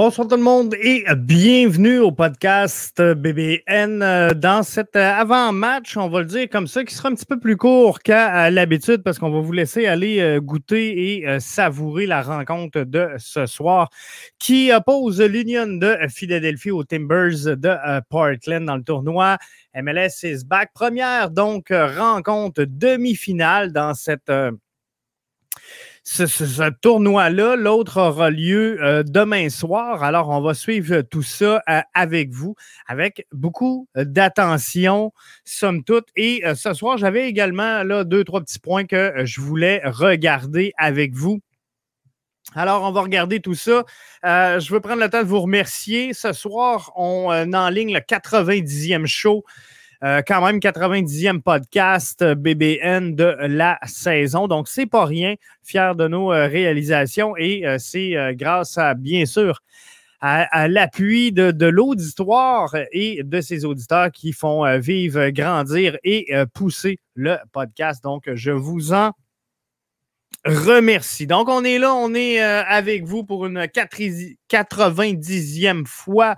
Bonsoir tout le monde et bienvenue au podcast BBN. Dans cet avant-match, on va le dire comme ça, qui sera un petit peu plus court qu'à l'habitude parce qu'on va vous laisser aller euh, goûter et euh, savourer la rencontre de ce soir qui oppose l'Union de Philadelphie aux Timbers de euh, Portland dans le tournoi MLS is back. Première donc rencontre demi-finale dans cette ce, tournoi-là. L'autre aura lieu euh, demain soir. Alors, on va suivre tout ça euh, avec vous, avec beaucoup d'attention, somme toute. Et euh, ce soir, j'avais également là, deux, trois petits points que je voulais regarder avec vous. Alors, on va regarder tout ça. je veux prendre le temps de vous remercier. Ce soir, on ligne le 90e show euh, quand même 90e podcast euh, BBN de la saison. Donc, c'est pas rien. Fier de nos euh, réalisations et c'est grâce à, bien sûr, à, l'appui de, l'auditoire et de ses auditeurs qui font vivre, grandir et pousser le podcast. Donc, je vous en remercie. Donc, on est là, on est avec vous pour une 90e fois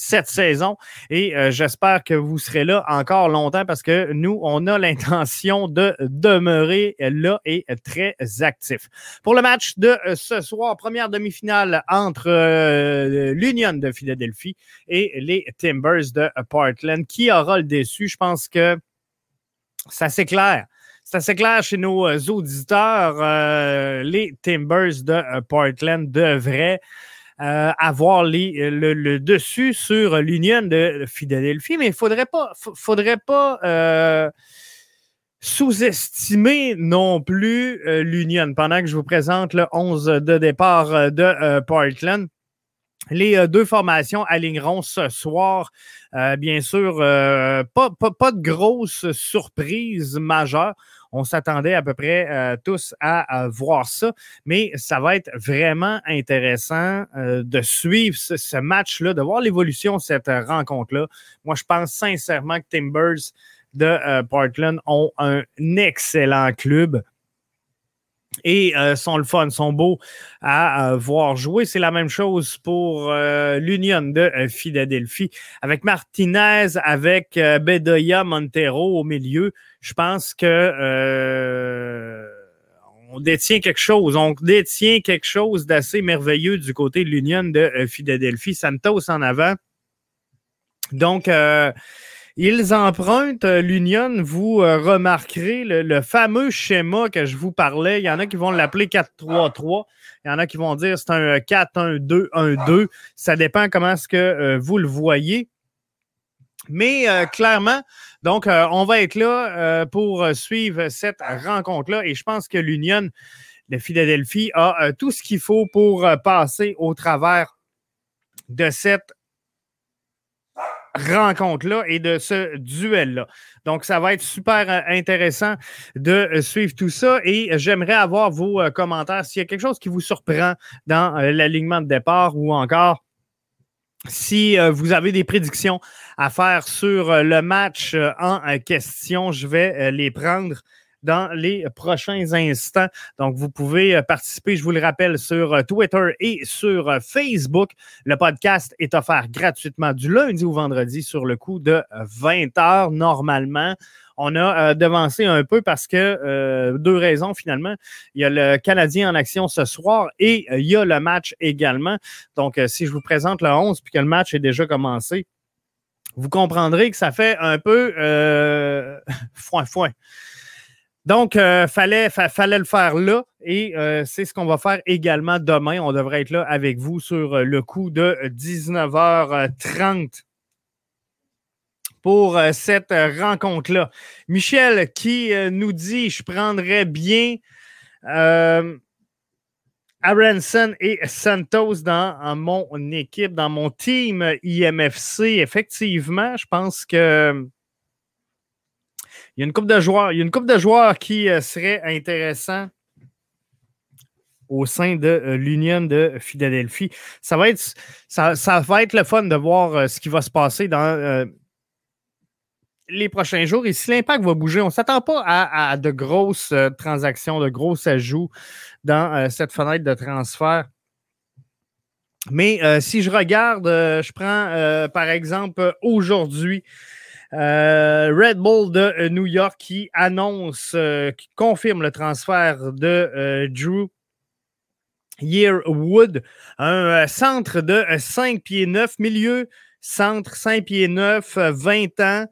cette saison. Et euh, j'espère que vous serez là encore longtemps parce que nous, on a l'intention de demeurer là et très actifs. Pour le match de euh, ce soir, première demi-finale entre euh, l'Union de Philadelphie et les Timbers de Portland. Qui aura le déçu? Je pense que ça c'est clair. C'est assez clair chez nos auditeurs. les Timbers de Portland devraient euh, avoir le, dessus sur l'Union de Philadelphie, mais il ne faudrait pas, euh, sous-estimer non plus euh, l'Union. Pendant que je vous présente le 11 de départ de Portland, les deux formations aligneront ce soir. bien sûr, pas, pas, de grosses surprises majeures on s'attendait à peu près euh, tous à, voir ça, mais ça va être vraiment intéressant euh, de suivre ce, match-là, de voir l'évolution de cette rencontre-là. Moi, je pense sincèrement que Timbers de euh, Portland ont un excellent club et sont le fun, sont beaux à voir jouer. C'est la même chose pour l'Union de Philadelphie avec Martinez, avec Bedoya Montero au milieu je pense que euh, on détient quelque chose. On détient quelque chose d'assez merveilleux du côté de l'Union de euh, Philadelphie. Santos en avant. Donc, euh, ils empruntent l'Union. Vous remarquerez le, fameux schéma que je vous parlais. Il y en a qui vont l'appeler 4-3-3. Il y en a qui vont dire c'est un 4-1-2-1-2. Ça dépend comment est-ce que vous le voyez. Mais clairement, donc, euh, on va être là euh, pour suivre cette rencontre-là et je pense que l'Union de Philadelphie a euh, tout ce qu'il faut pour passer au travers de cette rencontre-là et de ce duel-là. Donc, ça va être super intéressant de suivre tout ça et j'aimerais avoir vos commentaires s'il y a quelque chose qui vous surprend dans l'alignement de départ ou encore si euh, vous avez des prédictions à faire sur euh, le match euh, en question, je vais les prendre dans les prochains instants. Donc, vous pouvez participer, je vous le rappelle, sur Twitter et sur Facebook. Le podcast est offert gratuitement du lundi au vendredi sur le coup de 20 heures normalement on a euh, devancé un peu parce que euh, deux raisons finalement. Il y a le Canadien en action ce soir et euh, il y a le match également. Donc, si je vous présente le 11 puis que le match est déjà commencé, vous comprendrez que ça fait un peu foin foin. Donc, il fallait, le faire là et c'est ce qu'on va faire également demain. On devrait être là avec vous sur le coup de 19h30 pour euh, cette euh, rencontre-là. Michel qui euh, nous dit Je prendrais bien Aronson et Santos dans mon équipe, dans mon team IMFC. Effectivement, je pense que. Il y a une coupe de joueurs, il y a une coupe de joueurs qui serait intéressant au sein de l'Union de Philadelphie. Ça va être, ça, va être le fun de voir ce qui va se passer dans les prochains jours. Et si l'impact va bouger, on ne s'attend pas à, de grosses euh, transactions, de gros ajouts dans euh, cette fenêtre de transfert Mais si je regarde, je prends par exemple aujourd'hui Red Bull de New York qui annonce, qui confirme le transfert de Drew Yearwood, un centre de 5 pieds 9, milieu centre 5 pieds 9, 20 ans,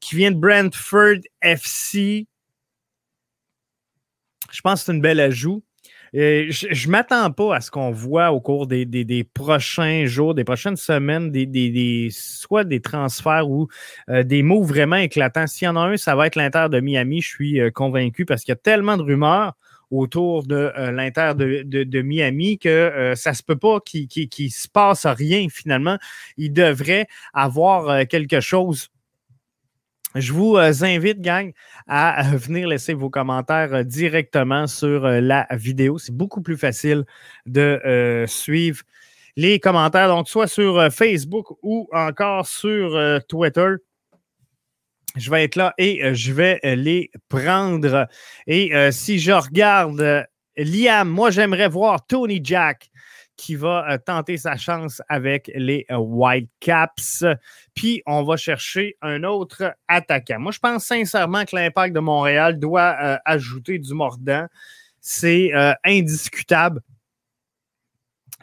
qui vient de Brentford FC. Je pense que c'est une belle ajout. Je ne m'attends pas à ce qu'on voit au cours des, prochains jours, des prochaines semaines, des, soit des transferts ou euh, des mots vraiment éclatants. S'il y en a un, ça va être l'Inter de Miami, je suis euh, convaincu, parce qu'il y a tellement de rumeurs autour de euh, l'Inter de, Miami que ça ne se peut pas qu'il ne se passe rien finalement. Il devrait avoir quelque chose je vous euh, invite, gang, à venir laisser vos commentaires euh, directement sur euh, la vidéo. C'est beaucoup plus facile de suivre les commentaires, donc soit sur Facebook ou encore sur Twitter. Je vais être là et je vais les prendre. Et si je regarde Liam, moi j'aimerais voir Tony Jack qui va euh, tenter sa chance avec les euh, Whitecaps. Puis on va chercher un autre attaquant. Moi, je pense sincèrement que l'impact de Montréal doit euh, ajouter du mordant. C'est indiscutable.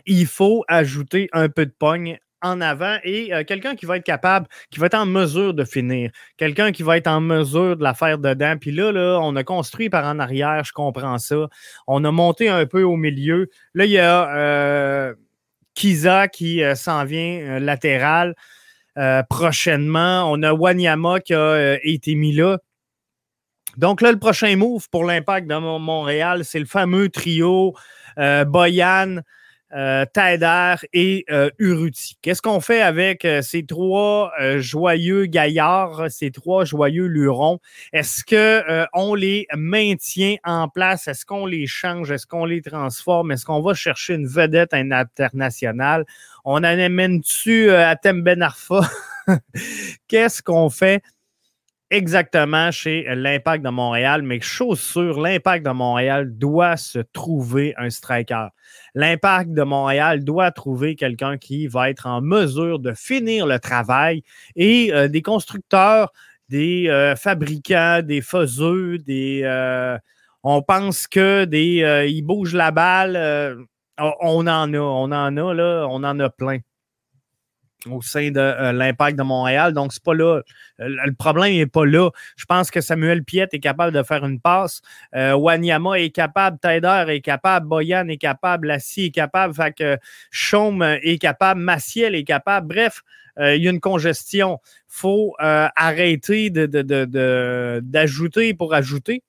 Il faut ajouter un peu de pogne en avant et euh, quelqu'un qui va être capable, qui va être en mesure de finir, quelqu'un qui va être en mesure de la faire dedans. Puis là, on a construit par en arrière, je comprends ça. On a monté un peu au milieu. Là, il y a euh, Kiza qui euh, s'en vient latéral prochainement. On a Wanyama qui a été mis là. Donc là, le prochain move pour l'impact de Montréal, c'est le fameux trio Boyan, euh, Taider et euh, Uruti. Qu'est-ce qu'on fait avec euh, ces trois joyeux gaillards, ces trois joyeux lurons? Est-ce qu'on les maintient en place? Est-ce qu'on les change? Est-ce qu'on les transforme? Est-ce qu'on va chercher une vedette internationale? On en amène-tu à Temben Arfa? Qu'est-ce qu'on fait? Exactement chez l'Impact de Montréal, mais chose sûre, l'Impact de Montréal doit se trouver un striker. L'Impact de Montréal doit trouver quelqu'un qui va être en mesure de finir le travail et euh, des constructeurs, des euh, fabricants, des faiseux, des. Euh, on pense que des. ils bougent la balle. on en a, on en a, là, on en a plein au sein de euh, l'Impact de Montréal. Donc, c'est pas là. Euh, le problème n'est pas là. Je pense que Samuel Piet est capable de faire une passe. Euh, Wanyama est capable, Taider est capable, Boyan est capable, Lassie est capable, fait que Chaume est capable, Maciel est capable. Bref, il y a une congestion. Il faut arrêter d'ajouter pour ajouter.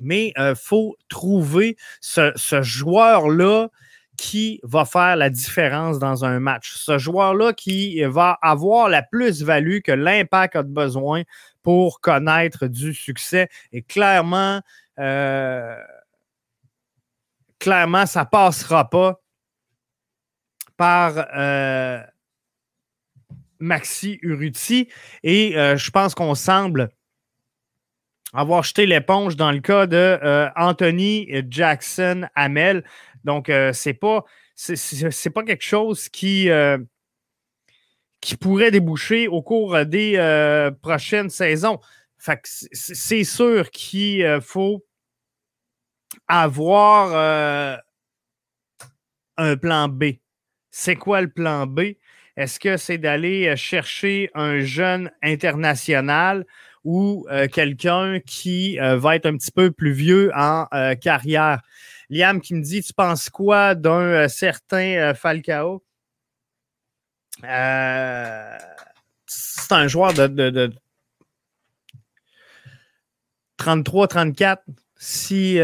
Mais il faut trouver ce, ce joueur-là qui va faire la différence dans un match. Ce joueur-là qui va avoir la plus-value que l'impact a besoin pour connaître du succès. Et clairement, euh, clairement, ça ne passera pas par euh, Maxi Uruti. Et euh, je pense qu'on semble avoir jeté l'éponge dans le cas de Anthony Jackson Hamel. Donc, euh, c'est pas c'est pas quelque chose qui, euh, qui pourrait déboucher au cours des euh, prochaines saisons. C'est sûr qu'il faut avoir un plan B. C'est quoi le plan B? Est-ce que c'est d'aller chercher un jeune international ou quelqu'un qui va être un petit peu plus vieux en carrière? Liam qui me dit Tu penses quoi d'un euh, certain euh, Falcao? Euh, C'est un joueur de, 33-34. Si,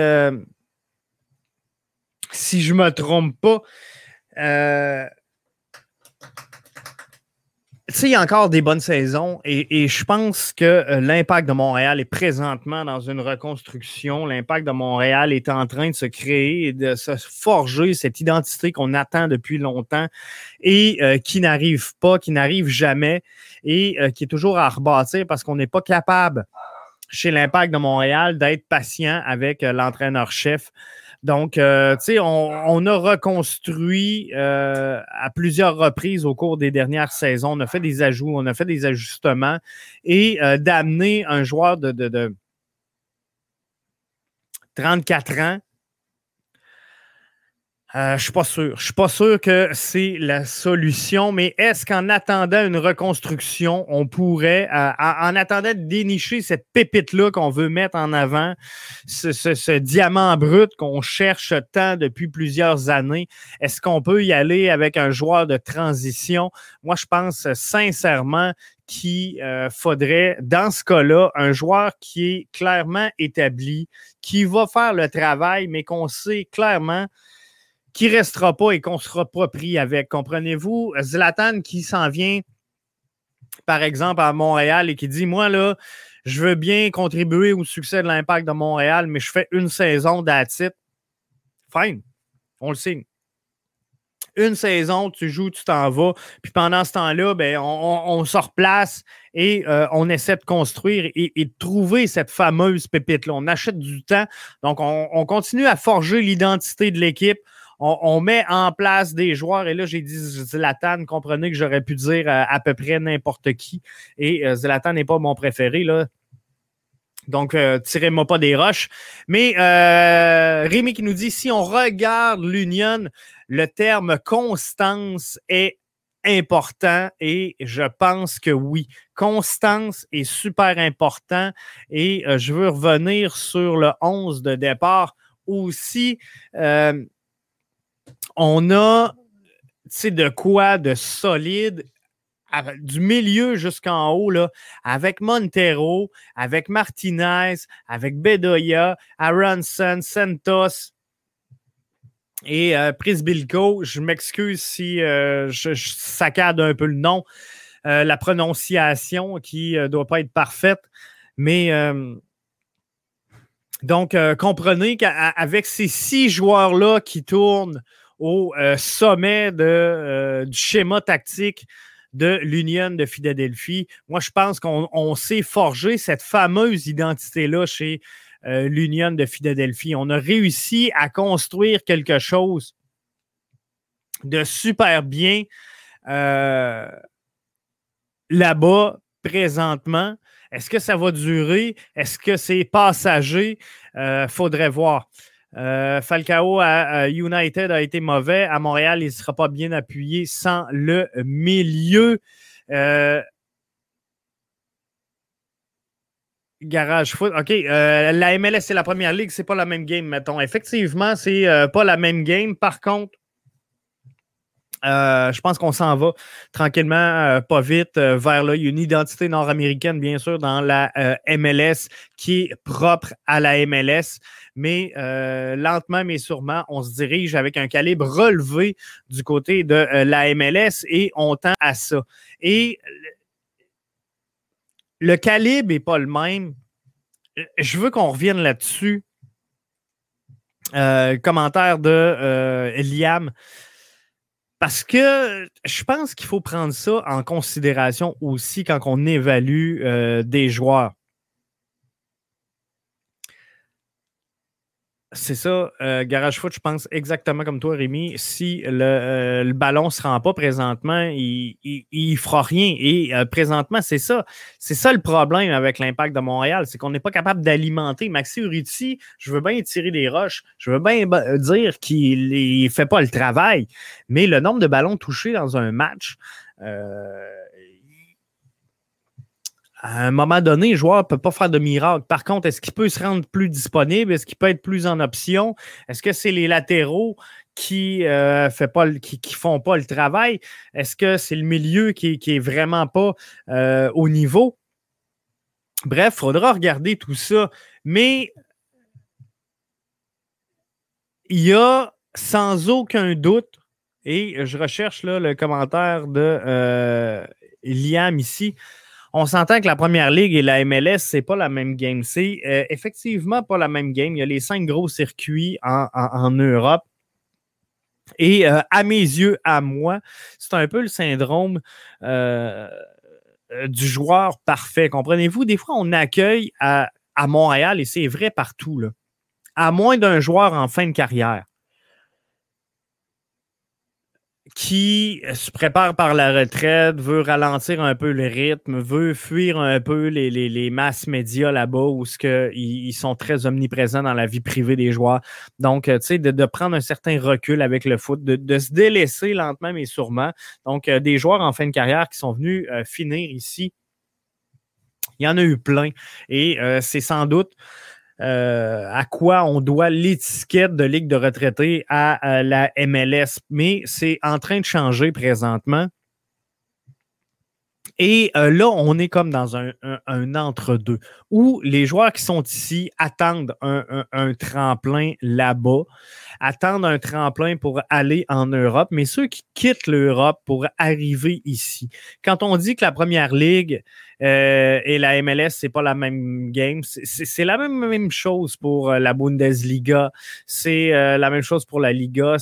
si je ne me trompe pas, sais, il y a encore des bonnes saisons et, je pense que euh, l'impact de Montréal est présentement dans une reconstruction. L'impact de Montréal est en train de se créer et de se forger cette identité qu'on attend depuis longtemps et euh, qui n'arrive pas, qui n'arrive jamais et euh, qui est toujours à rebâtir parce qu'on n'est pas capable chez l'impact de Montréal d'être patient avec l'entraîneur-chef Donc, euh, tu sais, on, a reconstruit euh, à plusieurs reprises au cours des dernières saisons. On a fait des ajouts, on a fait des ajustements et d'amener un joueur de, de 34 ans euh, je suis pas sûr. Je suis pas sûr que c'est la solution, mais est-ce qu'en attendant une reconstruction, on pourrait, euh, en attendant de dénicher cette pépite-là qu'on veut mettre en avant, ce, diamant brut qu'on cherche tant depuis plusieurs années, est-ce qu'on peut y aller avec un joueur de transition? Moi, je pense sincèrement qu'il euh, faudrait, dans ce cas-là, un joueur qui est clairement établi, qui va faire le travail, mais qu'on sait clairement qui restera pas et qu'on sera pas pris avec. Comprenez-vous? Zlatan qui s'en vient, par exemple, à Montréal et qui dit Moi, là, je veux bien contribuer au succès de l'impact de Montréal, mais je fais une saison d'attitude. Fine, on le signe. Une saison, tu joues, tu t'en vas. Puis pendant ce temps-là, ben, on, se replace et euh, on essaie de construire et, de trouver cette fameuse pépite-là. On achète du temps. Donc, on continue à forger l'identité de l'équipe on, met en place des joueurs. Et là, j'ai dit Zlatan, comprenez que j'aurais pu dire euh, à, peu près n'importe qui. Et euh, Zlatan n'est pas mon préféré, là. Donc, euh, tirez-moi pas des roches. Mais Rémi qui nous dit si on regarde l'Union, le terme constance est important et je pense que oui. Constance est super important et je veux revenir sur le 11 de départ aussi on a de quoi de solide du milieu jusqu'en haut, là, avec Montero, avec Martinez, avec Bedoya, Aronson, Santos et euh, Prisbilko. Je m'excuse si euh, je, saccade un peu le nom, euh, la prononciation qui ne doit pas être parfaite, mais donc comprenez qu'avec ces six joueurs-là qui tournent au euh, sommet de, euh, du schéma tactique de l'Union de Philadelphie. Moi, je pense qu'on s'est forgé cette fameuse identité-là chez euh, l'Union de Philadelphie. On a réussi à construire quelque chose de super bien là-bas présentement. Est-ce que ça va durer? Est-ce que c'est passager? faudrait voir. Euh, Falcao à, United a été mauvais. À Montréal, il ne sera pas bien appuyé sans le milieu. Euh, garage foot. OK. Euh, la MLS, c'est la première ligue. C'est pas la même game, mettons. Effectivement, c'est pas la même game. Par contre, je pense qu'on s'en va tranquillement, pas vite, vers là. Il y a une identité nord-américaine, bien sûr, dans la MLS qui est propre à la MLS mais euh, lentement mais sûrement, on se dirige avec un calibre relevé du côté de euh, la MLS et on tend à ça. Et le calibre n'est pas le même. Je veux qu'on revienne là-dessus. Euh, commentaire de Liam. Parce que je pense qu'il faut prendre ça en considération aussi quand on évalue des joueurs. C'est ça, euh, Garage Foot, je pense exactement comme toi, Rémi. Si le, euh, ballon ne se rend pas présentement, il ne fera rien. Et euh, présentement, c'est ça. C'est ça le problème avec l'impact de Montréal, c'est qu'on n'est pas capable d'alimenter. Maxi Uriti, je veux bien tirer des roches, je veux bien dire qu'il ne fait pas le travail, mais le nombre de ballons touchés dans un match, à un moment donné, le joueur ne peut pas faire de miracle. Par contre, est-ce qu'il peut se rendre plus disponible? Est-ce qu'il peut être plus en option? Est-ce que c'est les latéraux qui ne euh, qui, font pas le travail? Est-ce que c'est le milieu qui, qui est vraiment pas euh, au niveau? Bref, il faudra regarder tout ça. Mais il y a sans aucun doute, et je recherche là, le commentaire de euh, Liam ici, on s'entend que la première ligue et la MLS, c'est pas la même game. C'est euh, effectivement pas la même game. Il y a les cinq gros circuits en, Europe. Et euh, à mes yeux, à moi, c'est un peu le syndrome euh, du joueur parfait. Comprenez-vous? Des fois, on accueille à, Montréal, et c'est vrai partout, là. à moins d'un joueur en fin de carrière qui se prépare par la retraite, veut ralentir un peu le rythme, veut fuir un peu les, les, masses médias là-bas où ce que, ils, sont très omniprésents dans la vie privée des joueurs. Donc, euh, tu sais, de, prendre un certain recul avec le foot, de, se délaisser lentement mais sûrement. Donc, euh, des joueurs en fin de carrière qui sont venus euh, finir ici, il y en a eu plein. Et c'est sans doute euh, à quoi on doit l'étiquette de Ligue de retraités à, la MLS. Mais c'est en train de changer présentement. Et euh, là, on est comme dans un, entre-deux où les joueurs qui sont ici attendent un, tremplin là-bas, attendent un tremplin pour aller en Europe, mais ceux qui quittent l'Europe pour arriver ici. Quand on dit que la première ligue euh, et la MLS, c'est pas la même game. C'est la même, même, chose pour euh, la Bundesliga. C'est euh, la même chose pour la Liga.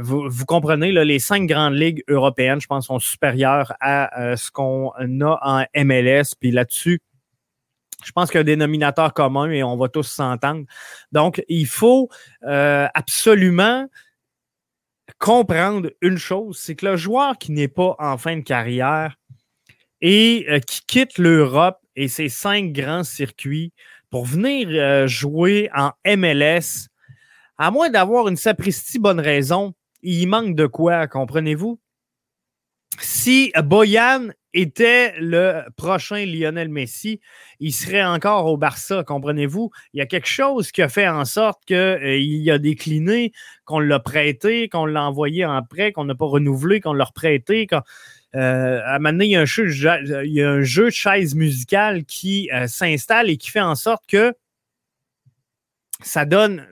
Vous, vous, comprenez, là, les cinq grandes ligues européennes, je pense, sont supérieures à ce qu'on a en MLS. Puis là-dessus, je pense qu'il y a un dénominateur commun et on va tous s'entendre. Donc, il faut absolument comprendre une chose, c'est que le joueur qui n'est pas en fin de carrière, et euh, qui quitte l'Europe et ses cinq grands circuits pour venir euh, jouer en MLS, à moins d'avoir une sapristi bonne raison, il manque de quoi, comprenez-vous? Si Boyan était le prochain Lionel Messi, il serait encore au Barça, comprenez-vous? Il y a quelque chose qui a fait en sorte qu'il euh, a décliné, qu'on l'a prêté, qu'on l'a envoyé en prêt, qu'on n'a pas renouvelé, qu'on l'a reprêté. Euh, à un moment donné, il y, a un jeu, un jeu de chaise musicale qui euh, s'installe et qui fait en sorte que ça donne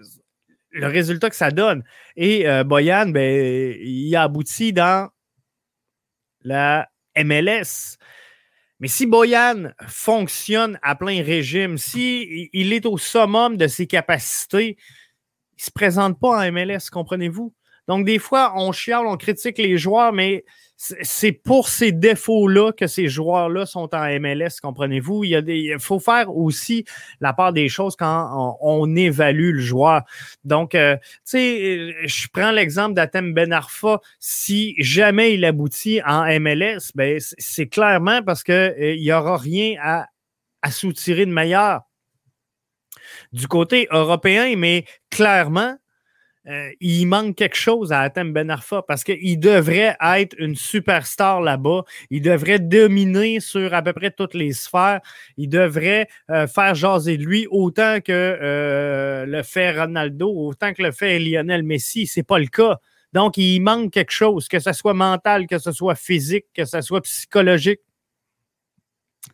le résultat que ça donne. Et euh, Boyan, ben, il a abouti dans la MLS. Mais si Boyan fonctionne à plein régime, si est au summum de ses capacités, il ne se présente pas en MLS, comprenez-vous? Donc, des fois, on chiale, on critique les joueurs, mais c'est pour ces défauts-là que ces joueurs-là sont en MLS, comprenez-vous? Il, y a des, faut faire aussi la part des choses quand on, évalue le joueur. Donc, euh, tu sais, je prends l'exemple d'Atem Benarfa. Si jamais il aboutit en MLS, ben, c'est clairement parce qu'il euh, n'y aura rien à, à soutirer de meilleur du côté européen, mais clairement, euh, il manque quelque chose à Atem Ben Arfa parce qu'il devrait être une superstar là-bas. Il devrait dominer sur à peu près toutes les sphères. Il devrait euh, faire jaser lui autant que euh, le fait Ronaldo, autant que le fait Lionel Messi. C'est pas le cas. Donc, il manque quelque chose, que ce soit mental, que ce soit physique, que ce soit psychologique.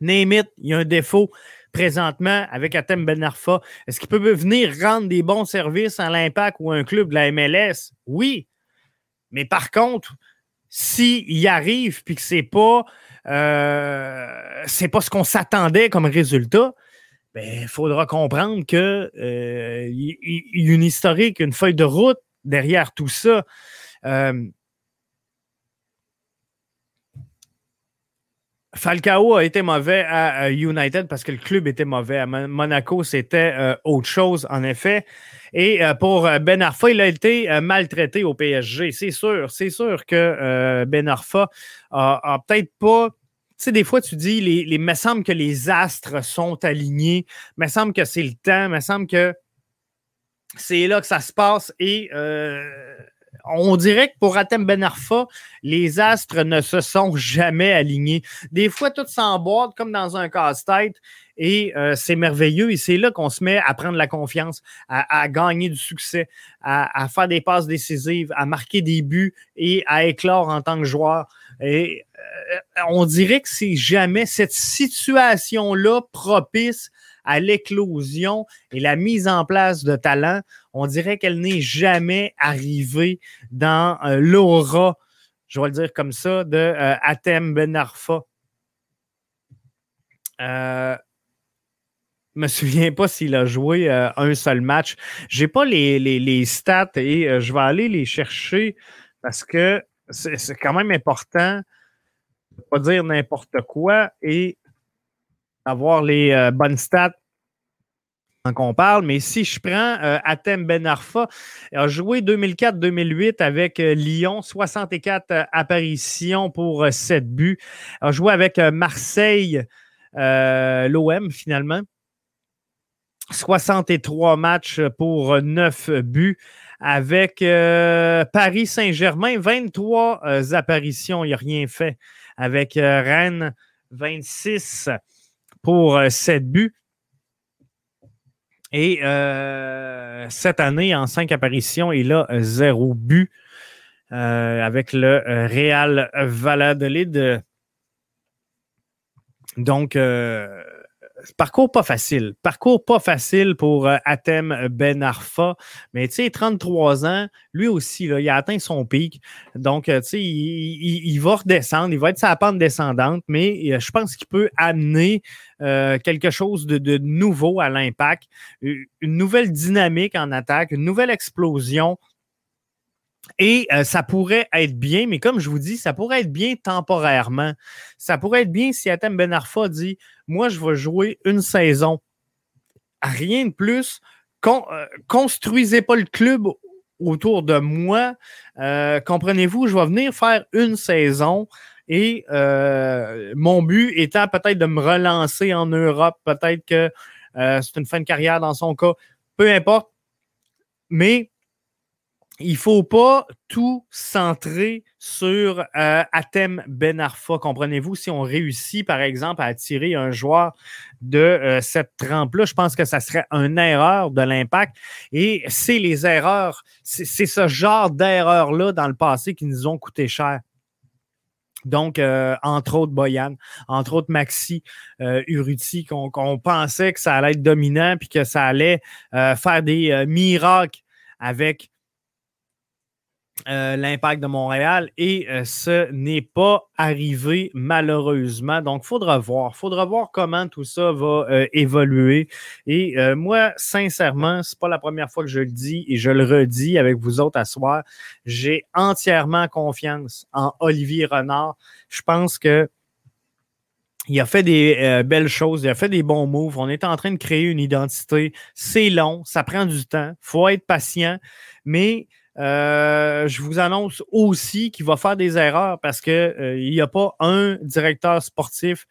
Name it, il y a un défaut présentement avec Atem Ben Arfa. Est-ce qu'il peut venir rendre des bons services à l'Impact ou un club de la MLS? Oui. Mais par contre, s'il y arrive puis que c'est pas euh, pas ce qu'on s'attendait comme résultat, il ben, faudra comprendre qu'il euh, y, a une historique, une feuille de route derrière tout ça. Euh, Falcao a été mauvais à United parce que le club était mauvais. À Monaco, c'était euh, autre chose, en effet. Et euh, pour euh, Ben Arfa, il a été maltraité au PSG. C'est sûr, c'est sûr que Ben Arfa a, peut-être pas. Tu sais, des fois, tu dis, les, les, me semble que les astres sont alignés. Me semble que c'est le temps. Me semble que c'est là que ça se passe. Et on dirait que pour Atem Ben Arfa, les astres ne se sont jamais alignés. Des fois, tout s'emboîte comme dans un casse-tête et euh, c'est merveilleux. Et c'est là qu'on se met à prendre la confiance, à, gagner du succès, à, faire des passes décisives, à marquer des buts et à éclore en tant que joueur. Et euh, on dirait que c'est jamais cette situation-là propice à l'éclosion et la mise en place de talent, on dirait qu'elle n'est jamais arrivée dans euh, l'aura, je vais le dire comme ça, de euh, Atem Ben Arfa. Euh, me souviens pas s'il a joué euh, un seul match. J'ai pas les, les, stats et je vais aller les chercher parce que c'est quand même important de pas dire n'importe quoi et avoir les bonnes stats qu'on parle, mais si je prends euh, Atem Ben Arfa, il a joué 2004-2008 avec euh, Lyon, 64 euh, apparitions pour 7 buts. Il a joué avec Marseille, l'OM finalement. 63 matchs pour 9 buts. Avec Paris Saint-Germain, 23 apparitions, il n'a rien fait. Avec Rennes, 26 pour 7 buts. Et euh, cette année, en cinq apparitions, il a zéro but euh, avec le euh, Real Valladolid. Donc, parcours pas facile. Parcours pas facile pour euh, Atem Ben Arfa. Mais tu sais, 33 ans, lui aussi, là, il a atteint son pic. Donc, euh, tu sais, il, va redescendre, il va être sa pente descendante, mais euh, je pense qu'il peut amener quelque chose de nouveau à l'impact, une nouvelle dynamique en attaque, une nouvelle explosion et euh, ça pourrait être bien, mais comme je vous dis, ça pourrait être bien temporairement. Ça pourrait être bien si Atem Ben Arfa dit Moi, je vais jouer une saison. Rien de plus. Euh, construisez pas le club autour de moi. Euh, comprenez-vous, je vais venir faire une saison et mon but étant peut-être de me relancer en Europe, peut-être que c'est une fin de carrière dans son cas, peu importe. Mais il faut pas tout centrer sur euh, Atem Ben Arfa. Comprenez-vous, si on réussit, par exemple, à attirer un joueur de euh, cette trempe-là, je pense que ça serait une erreur de l'impact. Et c'est les erreurs, c'est ce genre d'erreurs-là dans le passé qui nous ont coûté cher. Donc, euh, entre autres, Boyan, entre autres, Maxi, euh, Uruti, qu'on pensait que ça allait être dominant puis que ça allait faire des miracles avec euh, l'impact de Montréal et euh, ce n'est pas arrivé malheureusement. Donc, il faudra voir. Faudra voir comment tout ça va euh, évoluer. Et moi, sincèrement, c'est pas la première fois que je le dis et je le redis avec vous autres à soir. J'ai entièrement confiance en Olivier Renard. Je pense que il a fait des belles choses, il a fait des bons moves. On est en train de créer une identité. C'est long, ça prend du temps. Faut être patient. Mais euh, je vous annonce aussi qu'il va faire des erreurs parce qu'il euh, n'y a pas un directeur sportif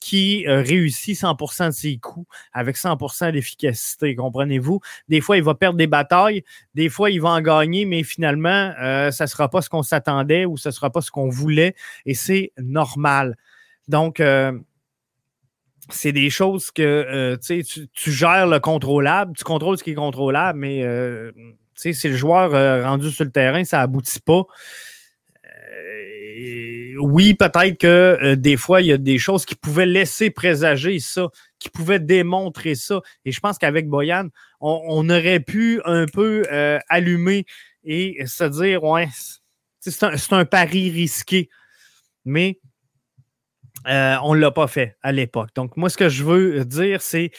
qui euh, réussit 100% de ses coups avec 100% d'efficacité, comprenez-vous? Des fois, il va perdre des batailles, des fois, il va en gagner, mais finalement, ça ne sera pas ce qu'on s'attendait ou ce ne sera pas ce qu'on voulait et c'est normal. Donc, c'est des choses que tu, tu gères le contrôlable, tu contrôles ce qui est contrôlable, mais si le joueur euh, rendu sur le terrain, ça aboutit pas. Euh, oui, peut-être que euh, des fois, il y a des choses qui pouvaient laisser présager ça, qui pouvaient démontrer ça. Et je pense qu'avec Boyan, on, aurait pu un peu allumer et se dire, ouais, c'est un, un, pari risqué. Mais on ne l'a pas fait à l'époque. Donc, moi, ce que je veux dire, c'est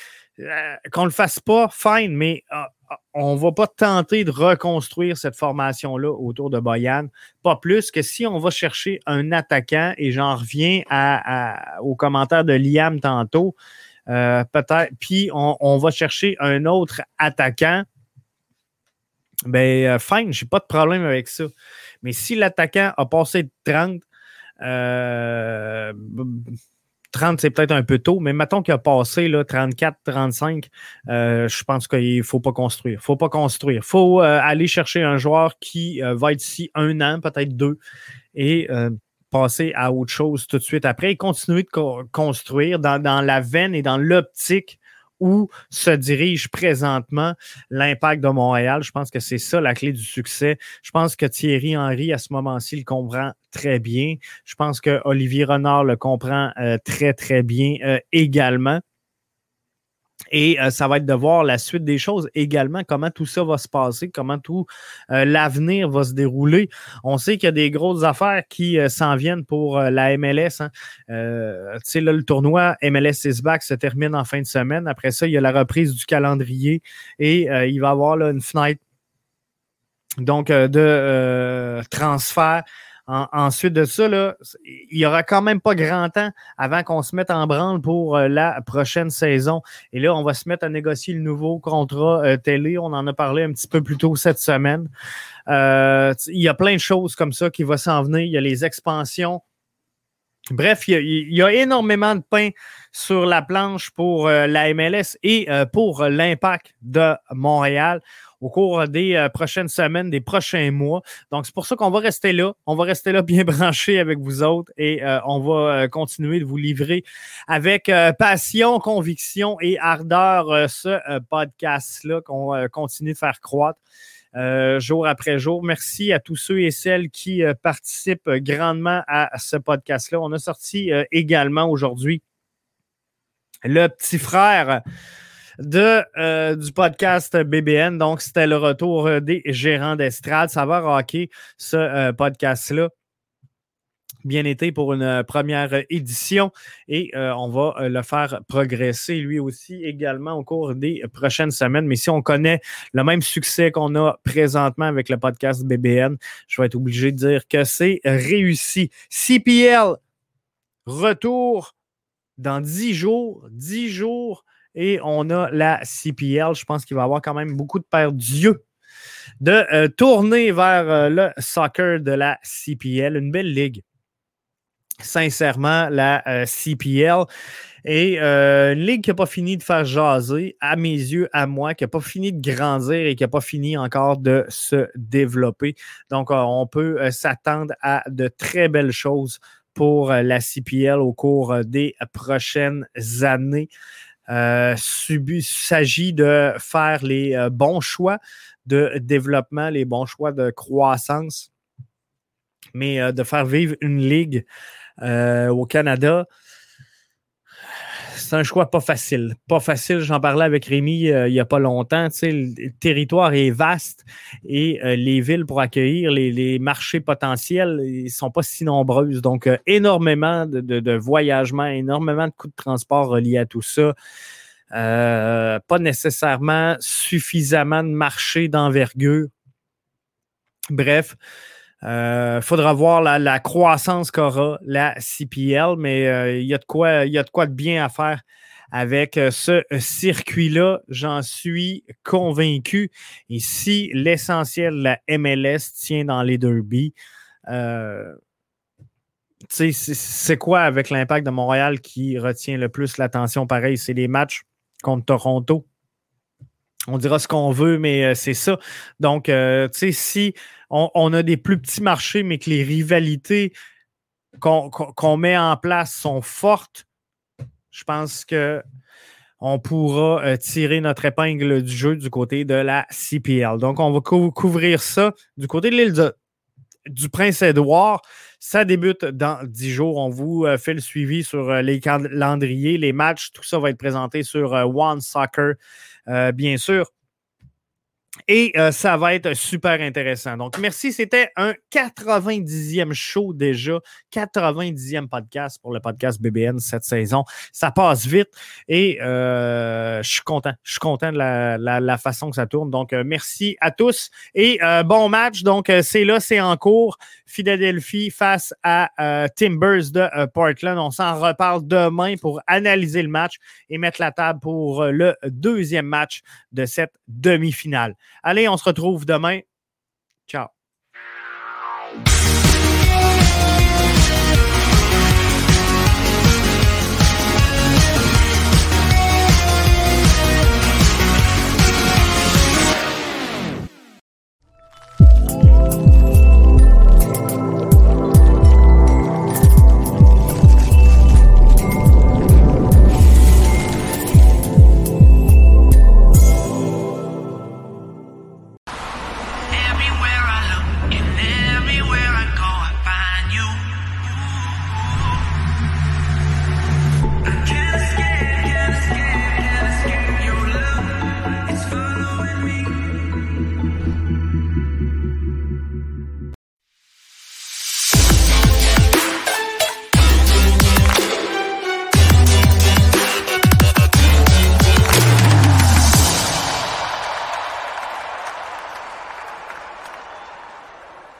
qu'on ne le fasse pas, fine, mais ah, on ne va pas tenter de reconstruire cette formation-là autour de Boyan. Pas plus que si on va chercher un attaquant, et j'en reviens à, au commentaire de Liam tantôt, euh, peut-être, puis on, va chercher un autre attaquant. Ben, euh, fine, j'ai pas de problème avec ça. Mais si l'attaquant a passé de 30, euh, 30, c'est peut-être un peu tôt, mais mettons qu'il a passé là, 34, 35, euh, je pense qu'il ne faut pas construire. Faut pas construire. Faut euh, aller chercher un joueur qui euh, va être ici un an, peut-être deux, et passer à autre chose tout de suite après et continuer de construire dans, dans la veine et dans l'optique où se dirige présentement l'impact de Montréal. Je pense que c'est ça la clé du succès. Je pense que Thierry Henry, à ce moment-ci, le comprend très bien. Je pense que Olivier Renard le comprend euh, très, très bien euh, également. Et euh, ça va être de voir la suite des choses également, comment tout ça va se passer, comment tout euh, l'avenir va se dérouler. On sait qu'il y a des grosses affaires qui euh, s'en viennent pour la MLS. Hein. sais, là, le tournoi MLS is back se termine en fin de semaine. Après ça, il y a la reprise du calendrier et il va y avoir là, une fenêtre donc de transfert ensuite de ça, il n'y aura quand même pas grand temps avant qu'on se mette en branle pour euh, la prochaine saison. Et là, on va se mettre à négocier le nouveau contrat euh, télé. On en a parlé un petit peu plus tôt cette semaine. Euh, il y a plein de choses comme ça qui vont s'en venir. Il y a les expansions. Bref, il y, a, énormément de pain sur la planche pour la MLS et pour l'impact de Montréal au cours des euh, prochaines semaines, des prochains mois. Donc, c'est pour ça qu'on va rester là. On va rester là bien branché avec vous autres et euh, on va euh, continuer de vous livrer avec passion, conviction et ardeur ce podcast-là qu'on continue de faire croître. jour après jour. Merci à tous ceux et celles qui participent grandement à ce podcast-là. On a sorti également aujourd'hui le petit frère de, euh, du podcast BBN. Donc, c'était le retour euh, des gérants d'estrade. Ça va rocker ce euh, podcast-là bien été pour une première édition et on va le faire progresser lui aussi également au cours des prochaines semaines. Mais si on connaît le même succès qu'on a présentement avec le podcast BBN, je vais être obligé de dire que c'est réussi. CPL, retour dans dix jours, dix jours et on a la CPL. Je pense qu'il va y avoir quand même beaucoup de paires d'yeux de euh, tourner vers euh, le soccer de la CPL. Une belle ligue. Sincèrement, la euh, CPL. Et une ligue qui n'a pas fini de faire jaser, à mes yeux, à moi, qui n'a pas fini de grandir et qui n'a pas fini encore de se développer. Donc, on peut s'attendre à de très belles choses pour la CPL au cours des prochaines années. Euh, il s'agit de faire les euh, bons choix de développement, les bons choix de croissance, mais euh, de faire vivre une ligue au Canada, c'est un choix pas facile. Pas facile, j'en parlais avec Rémi euh, il n'y a pas longtemps. le territoire est vaste et euh, les villes pour accueillir les, marchés potentiels ne sont pas si nombreuses. Donc, euh, énormément de, de, voyagements, énormément de coûts de transport reliés à tout ça. pas nécessairement suffisamment de marchés d'envergure. Bref, il euh, faudra voir la, croissance qu'aura la CPL, mais euh, il y, a de quoi, y a de quoi de bien à faire avec euh, ce circuit-là, j'en suis convaincu. Et si l'essentiel de la MLS tient dans les derbies, c'est quoi avec l'impact de Montréal qui retient le plus l'attention? Pareil, c'est les matchs contre Toronto. On dira ce qu'on veut, mais c'est ça. Donc, tu sais, si on, a des plus petits marchés, mais que les rivalités qu'on met en place sont fortes, je pense que on pourra euh, tirer notre épingle du jeu du côté de la CPL. Donc, on va couvrir ça du côté de l'île du Prince-Édouard. Ça débute dans dix jours. On vous euh, fait le suivi sur euh, les calendriers, les matchs. Tout ça va être présenté sur One Soccer, bien sûr. Et euh, ça va être super intéressant. Donc, merci. C'était un 90e show déjà, 90e podcast pour le podcast BBN cette saison. Ça passe vite et euh, je suis content. Je suis content de la, façon que ça tourne. Donc, euh, merci à tous et bon match. Donc, c'est là, c'est en cours. Philadelphie face à Timbers de Portland. On s'en reparle demain pour analyser le match et mettre la table pour le deuxième match de cette demi-finale. Allez, on se retrouve demain. Ciao.